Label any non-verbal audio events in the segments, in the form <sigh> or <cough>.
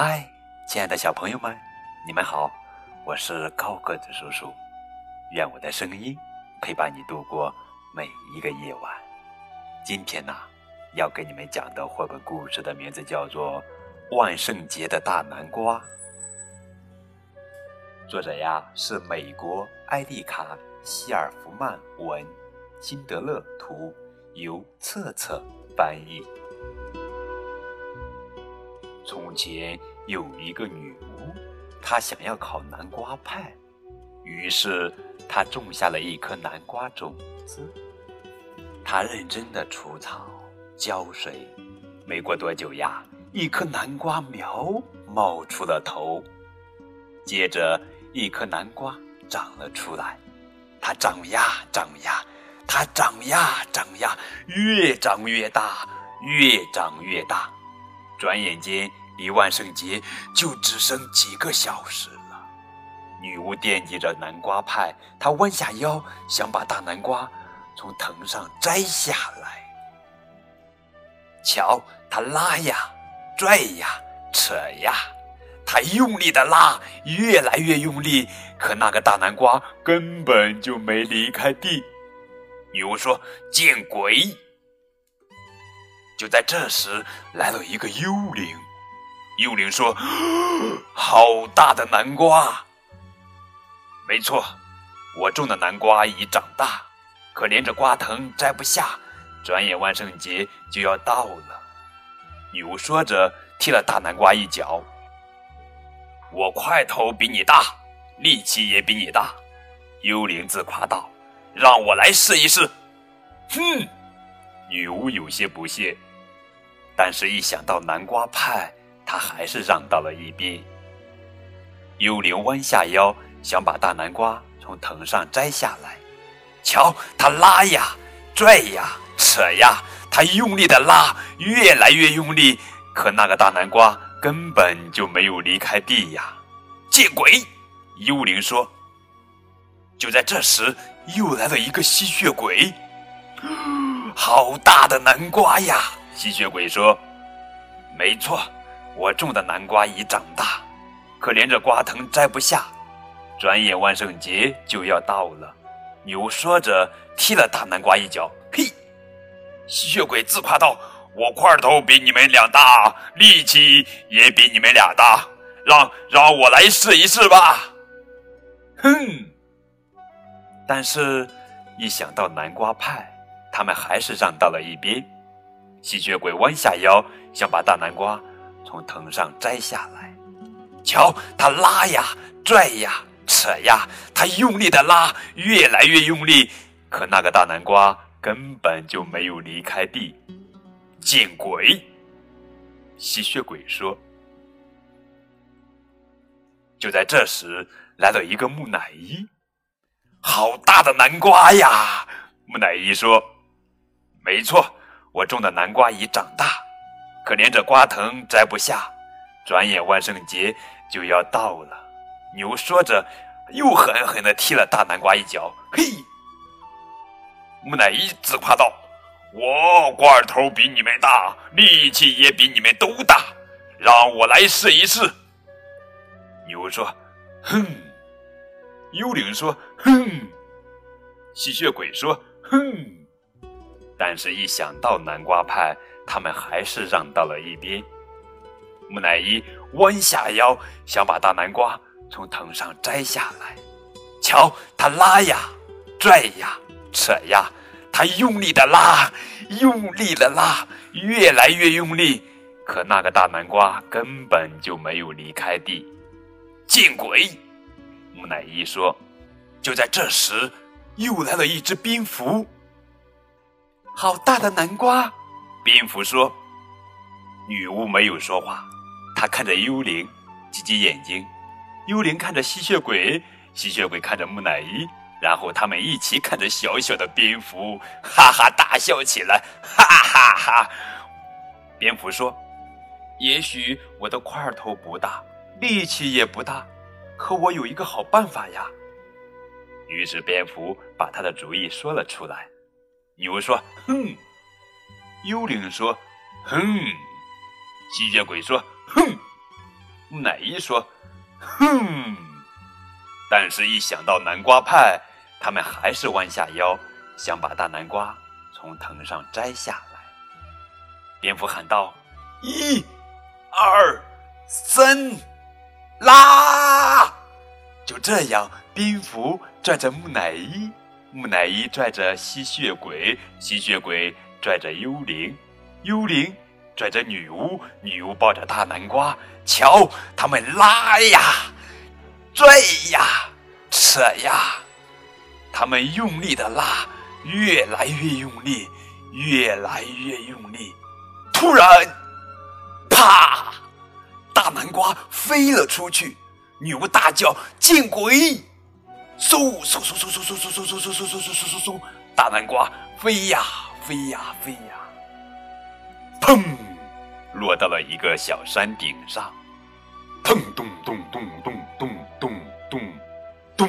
嗨，亲爱的小朋友们，你们好，我是高个子叔叔。愿我的声音陪伴你度过每一个夜晚。今天呢，要给你们讲的绘本故事的名字叫做《万圣节的大南瓜》。作者呀是美国艾丽卡·希尔弗曼文，辛德勒图，由策策翻译。从前有一个女巫，她想要烤南瓜派，于是她种下了一颗南瓜种子。她认真的除草、浇水，没过多久呀，一颗南瓜苗冒出了头。接着。一颗南瓜长了出来，它长呀长呀，它长呀长呀，越长越大，越长越大。转眼间，离万圣节就只剩几个小时了。女巫惦记着南瓜派，她弯下腰想把大南瓜从藤上摘下来。瞧，她拉呀，拽呀，扯呀。他用力的拉，越来越用力，可那个大南瓜根本就没离开地。女巫说：“见鬼！”就在这时，来了一个幽灵。幽灵说：“好大的南瓜！”没错，我种的南瓜已长大，可连着瓜藤摘不下。转眼万圣节就要到了。女巫说着，踢了大南瓜一脚。我块头比你大，力气也比你大，幽灵自夸道：“让我来试一试。”哼，女巫有些不屑，但是一想到南瓜派，他还是让到了一边。幽灵弯下腰，想把大南瓜从藤上摘下来。瞧，他拉呀，拽呀，扯呀，他用力的拉，越来越用力，可那个大南瓜。根本就没有离开地呀！见鬼！幽灵说。就在这时，又来了一个吸血鬼。<gasps> 好大的南瓜呀！吸血鬼说。没错，我种的南瓜已长大，可连着瓜藤摘不下。转眼万圣节就要到了。牛说着，踢了大南瓜一脚。嘿！吸血鬼自夸道。我块头比你们俩大，力气也比你们俩大，让让我来试一试吧。哼！但是，一想到南瓜派，他们还是让到了一边。吸血鬼弯下腰，想把大南瓜从藤上摘下来。瞧，他拉呀，拽呀，扯呀，他用力的拉，越来越用力，可那个大南瓜根本就没有离开地。见鬼！吸血鬼说。就在这时，来了一个木乃伊。好大的南瓜呀！木乃伊说：“没错，我种的南瓜已长大，可连着瓜藤摘不下。转眼万圣节就要到了。”牛说着，又狠狠的踢了大南瓜一脚。嘿！木乃伊自夸道。我块头比你们大，力气也比你们都大，让我来试一试。牛说：“哼。”幽灵说：“哼。”吸血鬼说：“哼。”但是，一想到南瓜派，他们还是让到了一边。木乃伊弯下腰，想把大南瓜从藤上摘下来。瞧，他拉呀，拽呀，扯呀。他用力的拉，用力的拉，越来越用力，可那个大南瓜根本就没有离开地。见鬼！木乃伊说。就在这时，又来了一只蝙蝠。好大的南瓜！蝙蝠说。女巫没有说话，她看着幽灵，挤挤眼睛。幽灵看着吸血鬼，吸血鬼看着木乃伊。然后他们一起看着小小的蝙蝠，哈哈大笑起来，哈哈哈！蝙蝠说：“也许我的块头不大，力气也不大，可我有一个好办法呀。”于是蝙蝠把他的主意说了出来。牛说：“哼。”幽灵说：“哼。”吸血鬼说：“哼。”木乃伊说：“哼！”但是，一想到南瓜派，他们还是弯下腰，想把大南瓜从藤上摘下来。蝙蝠喊道：“一、二、三，拉！”就这样，蝙蝠拽着木乃伊，木乃伊拽着吸血鬼，吸血鬼拽着幽灵，幽灵拽着女巫，女巫抱着大南瓜。瞧，他们拉呀，拽呀，扯呀，他们用力的拉，越来越用力，越来越用力。突然，啪！大南瓜飞了出去。女巫大叫：“见鬼！”嗖嗖嗖嗖嗖嗖嗖嗖嗖嗖嗖嗖嗖嗖嗖，大南瓜飞呀飞呀飞呀，砰，落到了一个小山顶上，砰咚咚咚咚咚咚咚咚，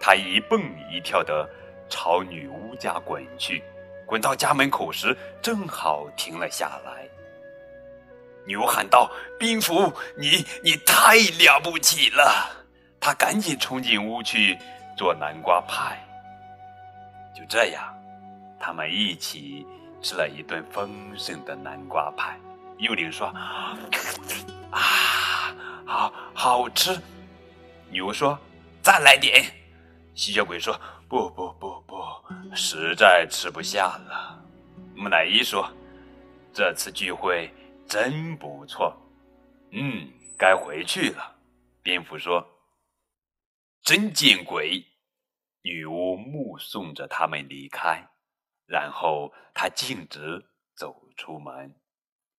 他一蹦一跳的朝女巫家滚去，滚到家门口时，正好停了下来。女巫喊道：“冰蝠，你你太了不起了！”他赶紧冲进屋去做南瓜派。就这样，他们一起吃了一顿丰盛的南瓜派。幽灵说：“ <gasps> 啊，好好吃。”女巫说：“再来点。”吸血鬼说：“不不不不，实在吃不下了。”木乃伊说：“这次聚会。”真不错，嗯，该回去了。蝙蝠说：“真见鬼！”女巫目送着他们离开，然后她径直走出门，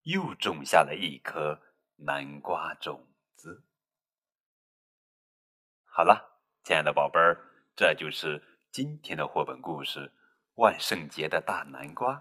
又种下了一颗南瓜种子。好了，亲爱的宝贝儿，这就是今天的绘本故事《万圣节的大南瓜》。